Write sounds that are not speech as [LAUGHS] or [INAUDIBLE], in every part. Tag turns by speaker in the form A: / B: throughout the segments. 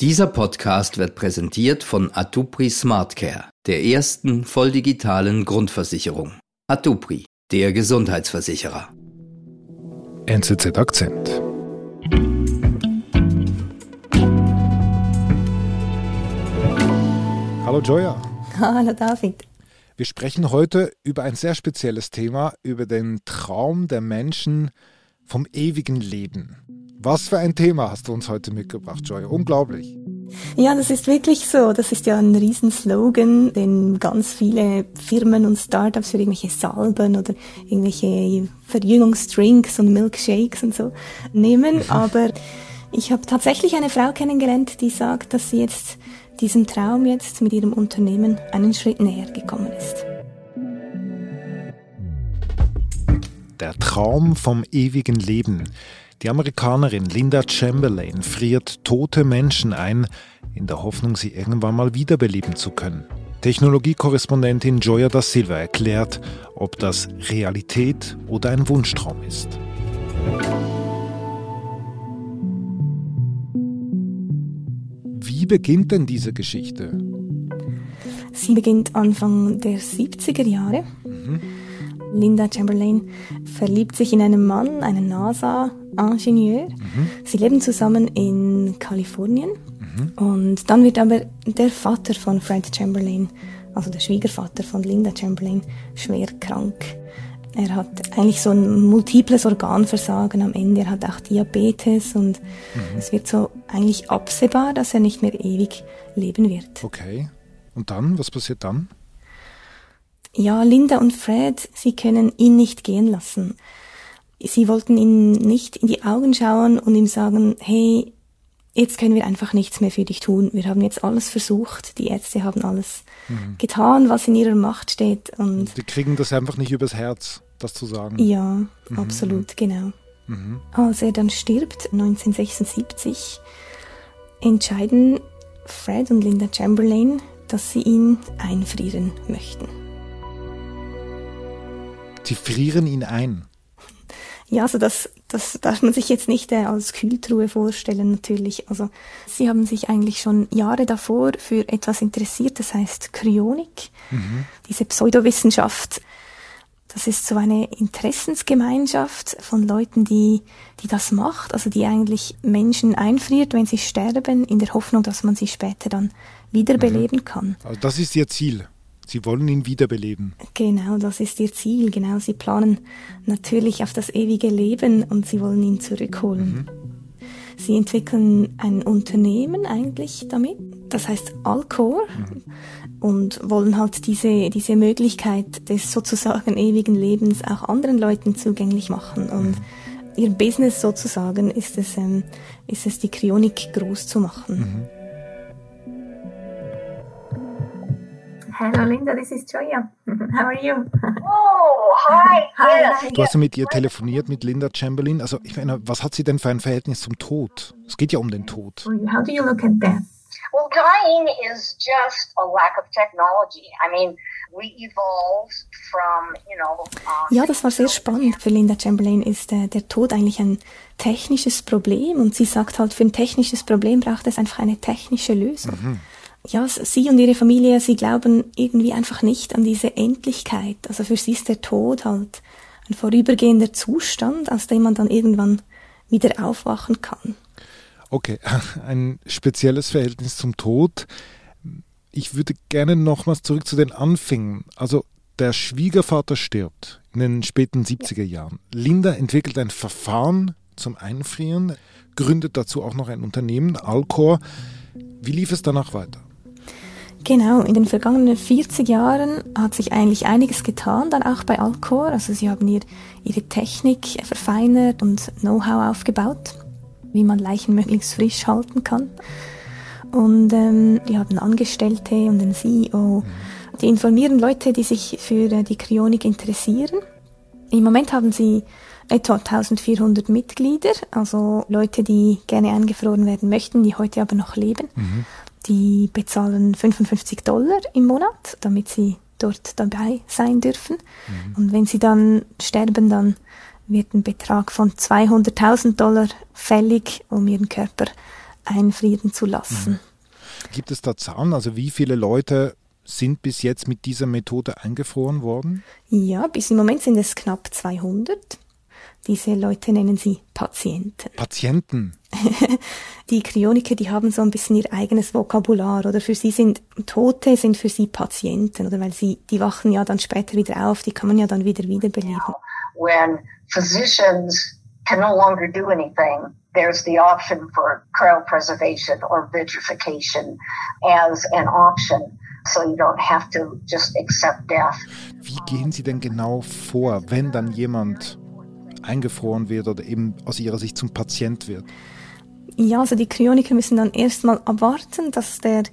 A: Dieser Podcast wird präsentiert von Atupri SmartCare, der ersten volldigitalen Grundversicherung. Atupri, der Gesundheitsversicherer.
B: NZZ Akzent. Hallo Joya.
C: Hallo David.
B: Wir sprechen heute über ein sehr spezielles Thema, über den Traum der Menschen vom ewigen Leben. Was für ein Thema hast du uns heute mitgebracht, Joy? Unglaublich.
C: Ja, das ist wirklich so. Das ist ja ein Riesenslogan, den ganz viele Firmen und Startups für irgendwelche Salben oder irgendwelche Verjüngungsdrinks und Milkshakes und so nehmen. [LAUGHS] Aber ich habe tatsächlich eine Frau kennengelernt, die sagt, dass sie jetzt diesem Traum jetzt mit ihrem Unternehmen einen Schritt näher gekommen ist.
B: Der Traum vom ewigen Leben. Die Amerikanerin Linda Chamberlain friert tote Menschen ein, in der Hoffnung, sie irgendwann mal wiederbeleben zu können. Technologiekorrespondentin Joya da Silva erklärt, ob das Realität oder ein Wunschtraum ist. Wie beginnt denn diese Geschichte?
C: Sie beginnt Anfang der 70er Jahre. Mhm. Linda Chamberlain verliebt sich in einen Mann, einen NASA-Ingenieur. Mhm. Sie leben zusammen in Kalifornien. Mhm. Und dann wird aber der Vater von Fred Chamberlain, also der Schwiegervater von Linda Chamberlain, schwer krank. Er hat eigentlich so ein multiples Organversagen am Ende. Er hat auch Diabetes und mhm. es wird so eigentlich absehbar, dass er nicht mehr ewig leben wird.
B: Okay. Und dann? Was passiert dann?
C: Ja, Linda und Fred, sie können ihn nicht gehen lassen. Sie wollten ihm nicht in die Augen schauen und ihm sagen, hey, jetzt können wir einfach nichts mehr für dich tun. Wir haben jetzt alles versucht. Die Ärzte haben alles mhm. getan, was in ihrer Macht steht. Und
B: die kriegen das einfach nicht übers Herz, das zu sagen.
C: Ja, mhm. absolut, genau. Mhm. Als er dann stirbt, 1976, entscheiden Fred und Linda Chamberlain, dass sie ihn einfrieren möchten.
B: Sie frieren ihn ein.
C: Ja, also das, das darf man sich jetzt nicht äh, als Kühltruhe vorstellen, natürlich. Also sie haben sich eigentlich schon Jahre davor für etwas interessiert, das heißt Kryonik, mhm. diese Pseudowissenschaft. Das ist so eine Interessensgemeinschaft von Leuten, die, die das macht, also die eigentlich Menschen einfriert, wenn sie sterben, in der Hoffnung, dass man sie später dann wiederbeleben mhm. kann.
B: Also das ist ihr Ziel. Sie wollen ihn wiederbeleben.
C: Genau, das ist ihr Ziel. Genau, sie planen natürlich auf das ewige Leben und sie wollen ihn zurückholen. Mhm. Sie entwickeln ein Unternehmen eigentlich damit, das heißt Alcor, mhm. und wollen halt diese, diese Möglichkeit des sozusagen ewigen Lebens auch anderen Leuten zugänglich machen. Und mhm. ihr Business sozusagen ist es, ähm, ist es die Kryonik groß zu machen.
D: Hello, Linda, this is Joya. [LAUGHS] How are you?
E: Oh, hi. [LAUGHS] Yes.
B: Du hast ja mit ihr telefoniert, mit Linda Chamberlain. Also, ich meine, was hat sie denn für ein Verhältnis zum Tod? Es geht ja um den Tod.
D: How do you look at that?
E: Well, dying is just a lack of technology. I mean, we evolved from, you know. Uh,
C: ja, das war sehr spannend. Für Linda Chamberlain ist äh, der Tod eigentlich ein technisches Problem und sie sagt halt, für ein technisches Problem braucht es einfach eine technische Lösung. Mhm ja, sie und ihre Familie, sie glauben irgendwie einfach nicht an diese Endlichkeit. Also für sie ist der Tod halt ein vorübergehender Zustand, aus dem man dann irgendwann wieder aufwachen kann.
B: Okay, [LAUGHS] ein spezielles Verhältnis zum Tod. Ich würde gerne nochmals zurück zu den Anfängen. Also der Schwiegervater stirbt in den späten 70er Jahren. Linda entwickelt ein Verfahren zum Einfrieren, gründet dazu auch noch ein Unternehmen, Alcor. Wie lief es danach weiter?
C: Genau, in den vergangenen 40 Jahren hat sich eigentlich einiges getan, dann auch bei Alcor. Also sie haben ihr, ihre Technik verfeinert und Know-how aufgebaut, wie man Leichen möglichst frisch halten kann. Und ähm, die haben Angestellte und den CEO. Die informieren Leute, die sich für äh, die Kryonik interessieren. Im Moment haben sie etwa 1400 Mitglieder, also Leute, die gerne eingefroren werden möchten, die heute aber noch leben. Mhm. Die bezahlen 55 Dollar im Monat, damit sie dort dabei sein dürfen. Mhm. Und wenn sie dann sterben, dann wird ein Betrag von 200.000 Dollar fällig, um ihren Körper einfrieren zu lassen. Mhm.
B: Gibt es da Zahlen? Also wie viele Leute sind bis jetzt mit dieser Methode eingefroren worden?
C: Ja, bis im Moment sind es knapp 200. Diese Leute nennen sie Patienten.
B: Patienten? [LAUGHS]
C: die Kryoniker, die haben so ein bisschen ihr eigenes Vokabular oder für sie sind Tote sind für sie Patienten oder weil sie die wachen ja dann später wieder auf, die kann man ja dann wieder wiederbeleben.
E: When physicians can no longer do anything, there's the option for cryopreservation or vitrification as an option. So you don't have to just accept death.
B: Wie gehen Sie denn genau vor, wenn dann jemand eingefroren wird oder eben aus Ihrer Sicht zum Patient wird?
C: Ja, also die Kryoniker müssen dann erstmal erwarten, dass der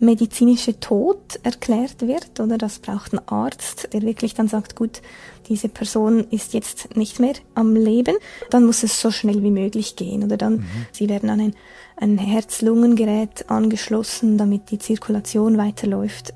C: medizinische Tod erklärt wird, oder das braucht ein Arzt, der wirklich dann sagt, gut, diese Person ist jetzt nicht mehr am Leben, dann muss es so schnell wie möglich gehen, oder dann, mhm. sie werden an ein, ein Herz-Lungen-Gerät angeschlossen, damit die Zirkulation weiterläuft.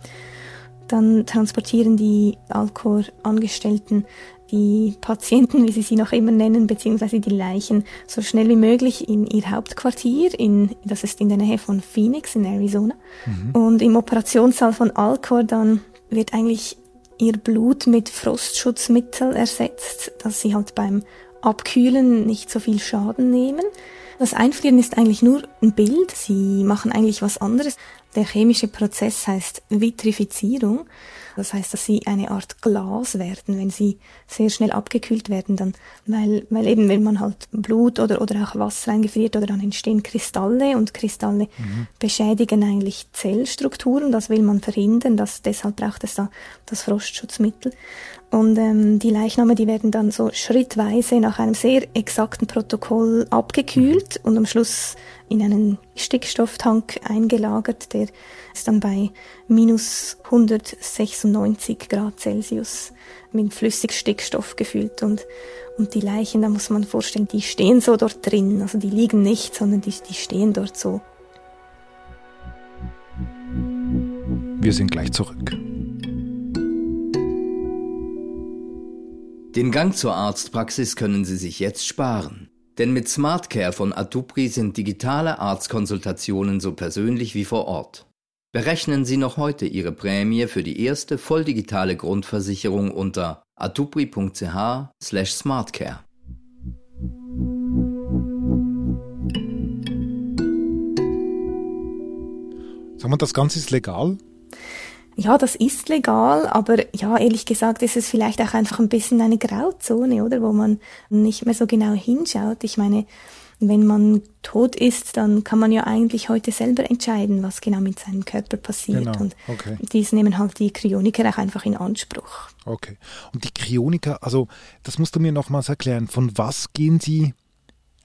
C: Dann transportieren die Alcor-Angestellten die Patienten, wie sie sie noch immer nennen, beziehungsweise die Leichen, so schnell wie möglich in ihr Hauptquartier, in, das ist in der Nähe von Phoenix in Arizona. Mhm. Und im Operationssaal von Alcor dann wird eigentlich ihr Blut mit Frostschutzmittel ersetzt, dass sie halt beim Abkühlen nicht so viel Schaden nehmen. Das Einfrieren ist eigentlich nur ein Bild. Sie machen eigentlich was anderes. Der chemische Prozess heißt Vitrifizierung. Das heißt, dass sie eine Art Glas werden, wenn sie sehr schnell abgekühlt werden, dann, weil, weil eben, wenn man halt Blut oder, oder auch Wasser eingefriert oder dann entstehen Kristalle und Kristalle mhm. beschädigen eigentlich Zellstrukturen, das will man verhindern, das, deshalb braucht es da das Frostschutzmittel. Und ähm, die Leichname, die werden dann so schrittweise nach einem sehr exakten Protokoll abgekühlt und am Schluss in einen Stickstofftank eingelagert, der ist dann bei minus 196 Grad Celsius mit Flüssigstickstoff gefüllt und und die Leichen, da muss man vorstellen, die stehen so dort drin, also die liegen nicht, sondern die, die stehen dort so.
B: Wir sind gleich zurück.
A: Den Gang zur Arztpraxis können Sie sich jetzt sparen. Denn mit SmartCare von Atupri sind digitale Arztkonsultationen so persönlich wie vor Ort. Berechnen Sie noch heute Ihre Prämie für die erste volldigitale Grundversicherung unter atupri.ch/smartcare.
B: Sagen wir, das Ganze ist legal?
C: Ja, das ist legal, aber ja, ehrlich gesagt ist es vielleicht auch einfach ein bisschen eine Grauzone, oder, wo man nicht mehr so genau hinschaut. Ich meine, wenn man tot ist, dann kann man ja eigentlich heute selber entscheiden, was genau mit seinem Körper passiert. Genau. Und okay. dies nehmen halt die Kryoniker auch einfach in Anspruch.
B: Okay. Und die Kryoniker, also das musst du mir nochmals erklären, von was gehen sie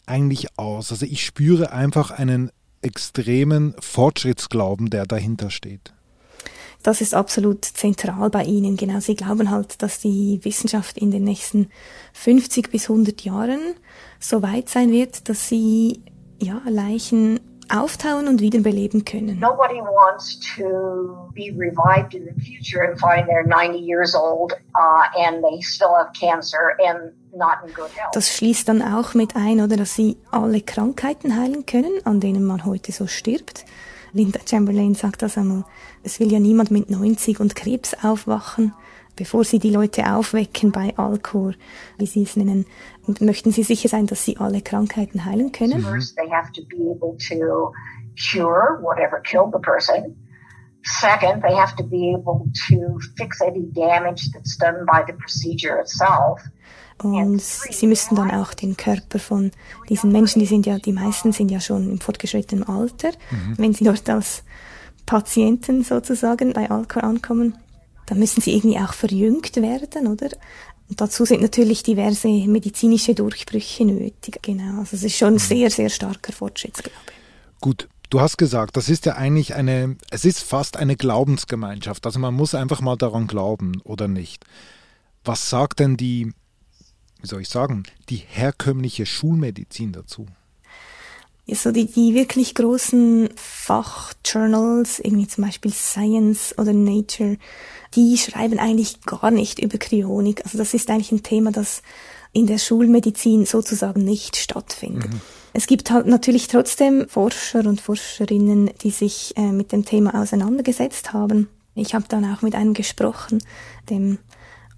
B: eigentlich aus? Also ich spüre einfach einen extremen Fortschrittsglauben, der dahinter steht
C: das ist absolut zentral bei ihnen. Genau, sie glauben halt, dass die Wissenschaft in den nächsten 50 bis 100 Jahren so weit sein wird, dass sie ja Leichen auftauen und wiederbeleben können.
E: Nobody wants to be revived in the future and find they're 90 years old uh, and they still have cancer and not in good health.
C: Das schließt dann auch mit ein, oder, dass sie alle Krankheiten heilen können, an denen man heute so stirbt. Linda Chamberlain sagt das einmal. Es will ja niemand mit 90 und Krebs aufwachen. Bevor Sie die Leute aufwecken bei Alcor, wie Sie es nennen, möchten Sie sicher sein, dass Sie alle Krankheiten heilen können.
E: First. Second, they have to be able to fix any damage that's done by the procedure itself.
C: Und sie müssten dann auch den Körper von diesen Menschen, die sind ja, die meisten sind ja schon im fortgeschrittenen Alter, mhm. wenn sie dort als Patienten sozusagen bei Alcor ankommen, dann müssen sie irgendwie auch verjüngt werden, oder? Und dazu sind natürlich diverse medizinische Durchbrüche nötig. Genau, also es ist schon ein mhm. sehr, sehr starker Fortschrittsglaube.
B: Gut, Du hast gesagt, das ist ja eigentlich eine, es ist fast eine Glaubensgemeinschaft. Also man muss einfach mal daran glauben oder nicht. Was sagt denn die wie soll ich sagen, die herkömmliche Schulmedizin dazu?
C: So die, die wirklich großen Fachjournals, irgendwie zum Beispiel Science oder Nature, die schreiben eigentlich gar nicht über Kryonik. Also das ist eigentlich ein Thema, das in der Schulmedizin sozusagen nicht stattfindet. Mhm. Es gibt halt natürlich trotzdem Forscher und Forscherinnen, die sich äh, mit dem Thema auseinandergesetzt haben. Ich habe dann auch mit einem gesprochen, dem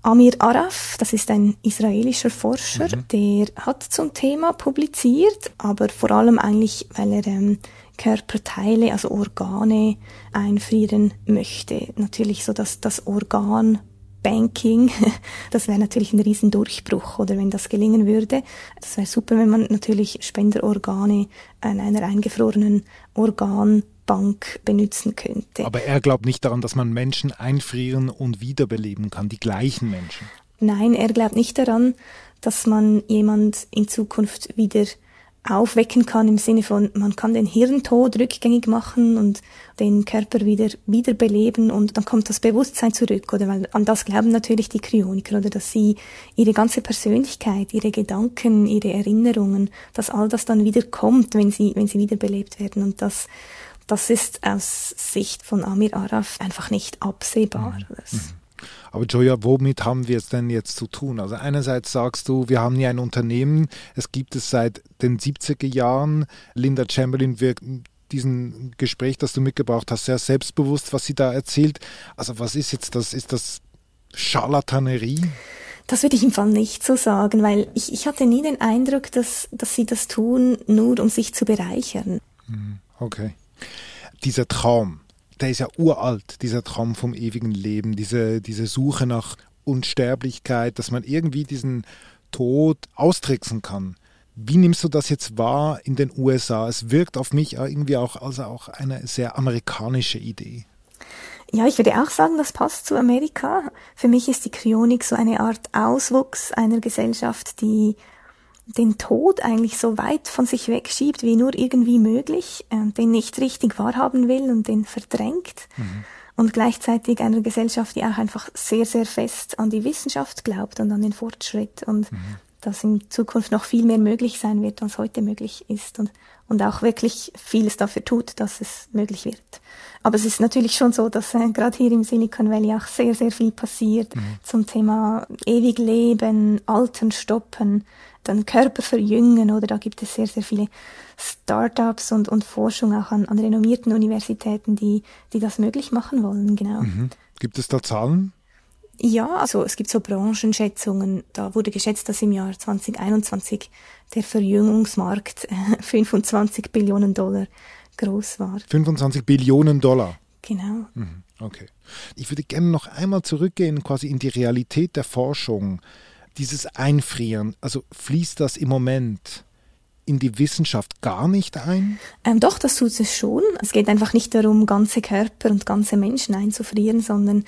C: Amir Araf, das ist ein israelischer Forscher, mhm. der hat zum Thema publiziert, aber vor allem eigentlich, weil er ähm, Körperteile, also Organe einfrieren möchte. Natürlich so, dass das Organ Banking, [LAUGHS] das wäre natürlich ein Riesendurchbruch, oder wenn das gelingen würde. Das wäre super, wenn man natürlich Spenderorgane an einer eingefrorenen Organ Bank benutzen könnte.
B: Aber er glaubt nicht daran, dass man Menschen einfrieren und wiederbeleben kann, die gleichen Menschen.
C: Nein, er glaubt nicht daran, dass man jemand in Zukunft wieder aufwecken kann im Sinne von, man kann den Hirntod rückgängig machen und den Körper wieder wiederbeleben und dann kommt das Bewusstsein zurück, oder weil an das glauben natürlich die Kryoniker, oder dass sie ihre ganze Persönlichkeit, ihre Gedanken, ihre Erinnerungen, dass all das dann wieder kommt, wenn sie, wenn sie wiederbelebt werden und das das ist aus Sicht von Amir Araf einfach nicht absehbar. Mhm.
B: Aber Joya, womit haben wir es denn jetzt zu tun? Also einerseits sagst du, wir haben hier ein Unternehmen, es gibt es seit den 70er Jahren. Linda Chamberlain wirkt diesen Gespräch, das du mitgebracht hast, sehr selbstbewusst, was sie da erzählt. Also was ist jetzt das? Ist das Charlatanerie?
C: Das würde ich im Fall nicht so sagen, weil ich, ich hatte nie den Eindruck, dass, dass sie das tun, nur um sich zu bereichern.
B: Mhm. Okay dieser Traum, der ist ja uralt, dieser Traum vom ewigen Leben, diese, diese Suche nach Unsterblichkeit, dass man irgendwie diesen Tod austricksen kann. Wie nimmst du das jetzt wahr in den USA? Es wirkt auf mich irgendwie auch als auch eine sehr amerikanische Idee.
C: Ja, ich würde auch sagen, das passt zu Amerika. Für mich ist die Kryonik so eine Art Auswuchs einer Gesellschaft, die den Tod eigentlich so weit von sich wegschiebt wie nur irgendwie möglich, äh, den nicht richtig wahrhaben will und den verdrängt. Mhm. Und gleichzeitig einer Gesellschaft, die auch einfach sehr, sehr fest an die Wissenschaft glaubt und an den Fortschritt und mhm. dass in Zukunft noch viel mehr möglich sein wird, als heute möglich ist und, und auch wirklich vieles dafür tut, dass es möglich wird. Aber es ist natürlich schon so, dass äh, gerade hier im Silicon Valley auch sehr, sehr viel passiert mhm. zum Thema ewig leben, Altern stoppen, dann Körper verjüngen oder da gibt es sehr, sehr viele Startups und, und Forschung auch an, an renommierten Universitäten, die, die das möglich machen wollen, genau. Mhm.
B: Gibt es da Zahlen?
C: Ja, also es gibt so Branchenschätzungen. Da wurde geschätzt, dass im Jahr 2021 der Verjüngungsmarkt [LAUGHS] 25 Billionen Dollar groß war.
B: 25 Billionen Dollar.
C: Genau.
B: Mhm, okay. Ich würde gerne noch einmal zurückgehen, quasi in die Realität der Forschung dieses Einfrieren, also fließt das im Moment in die Wissenschaft gar nicht ein?
C: Ähm, doch, das tut es schon. Es geht einfach nicht darum, ganze Körper und ganze Menschen einzufrieren, sondern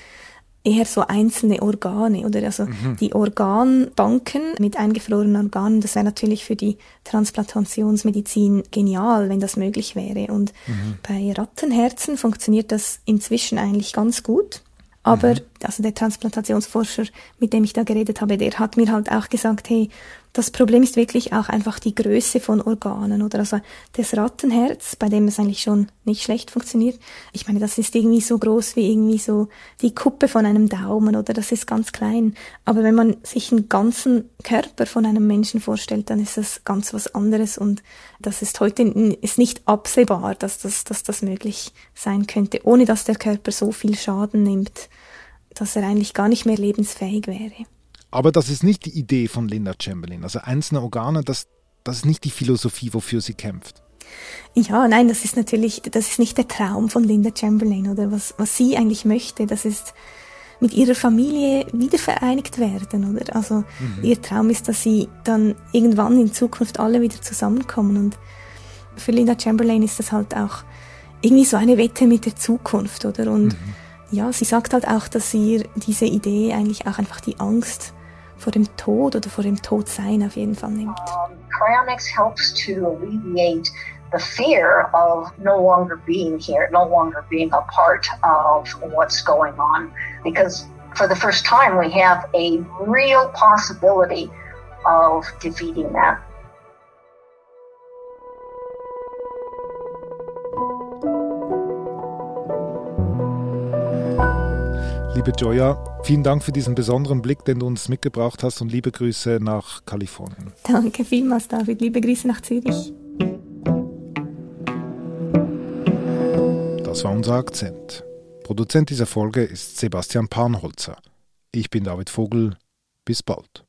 C: eher so einzelne Organe oder also mhm. die Organbanken mit eingefrorenen Organen, das wäre natürlich für die Transplantationsmedizin genial, wenn das möglich wäre. Und mhm. bei Rattenherzen funktioniert das inzwischen eigentlich ganz gut. Aber mhm. also der Transplantationsforscher, mit dem ich da geredet habe, der hat mir halt auch gesagt, hey, das Problem ist wirklich auch einfach die Größe von Organen oder also das Rattenherz, bei dem es eigentlich schon nicht schlecht funktioniert. Ich meine, das ist irgendwie so groß wie irgendwie so die Kuppe von einem Daumen oder das ist ganz klein. Aber wenn man sich einen ganzen Körper von einem Menschen vorstellt, dann ist das ganz was anderes und das ist heute ist nicht absehbar, dass das, dass das möglich sein könnte, ohne dass der Körper so viel Schaden nimmt, dass er eigentlich gar nicht mehr lebensfähig wäre.
B: Aber das ist nicht die Idee von Linda Chamberlain. Also einzelne Organe, das, das ist nicht die Philosophie, wofür sie kämpft.
C: Ja, nein, das ist natürlich, das ist nicht der Traum von Linda Chamberlain oder was, was sie eigentlich möchte. Das ist mit ihrer Familie wieder vereinigt werden, oder? Also mhm. ihr Traum ist, dass sie dann irgendwann in Zukunft alle wieder zusammenkommen. Und für Linda Chamberlain ist das halt auch irgendwie so eine Wette mit der Zukunft, oder? Und mhm. ja, sie sagt halt auch, dass ihr diese Idee eigentlich auch einfach die Angst vor dem Tod oder vor dem Todsein auf jeden Fall nimmt. Um,
E: cryonics helps to alleviate the fear of no longer being here, no longer being a part of what's going on, because for the first time we have a real possibility of defeating that.
B: Liebe Joya, vielen Dank für diesen besonderen Blick, den du uns mitgebracht hast und liebe Grüße nach Kalifornien.
C: Danke vielmals, David. Liebe Grüße nach Zürich.
B: Das war unser Akzent. Produzent dieser Folge ist Sebastian Panholzer. Ich bin David Vogel. Bis bald.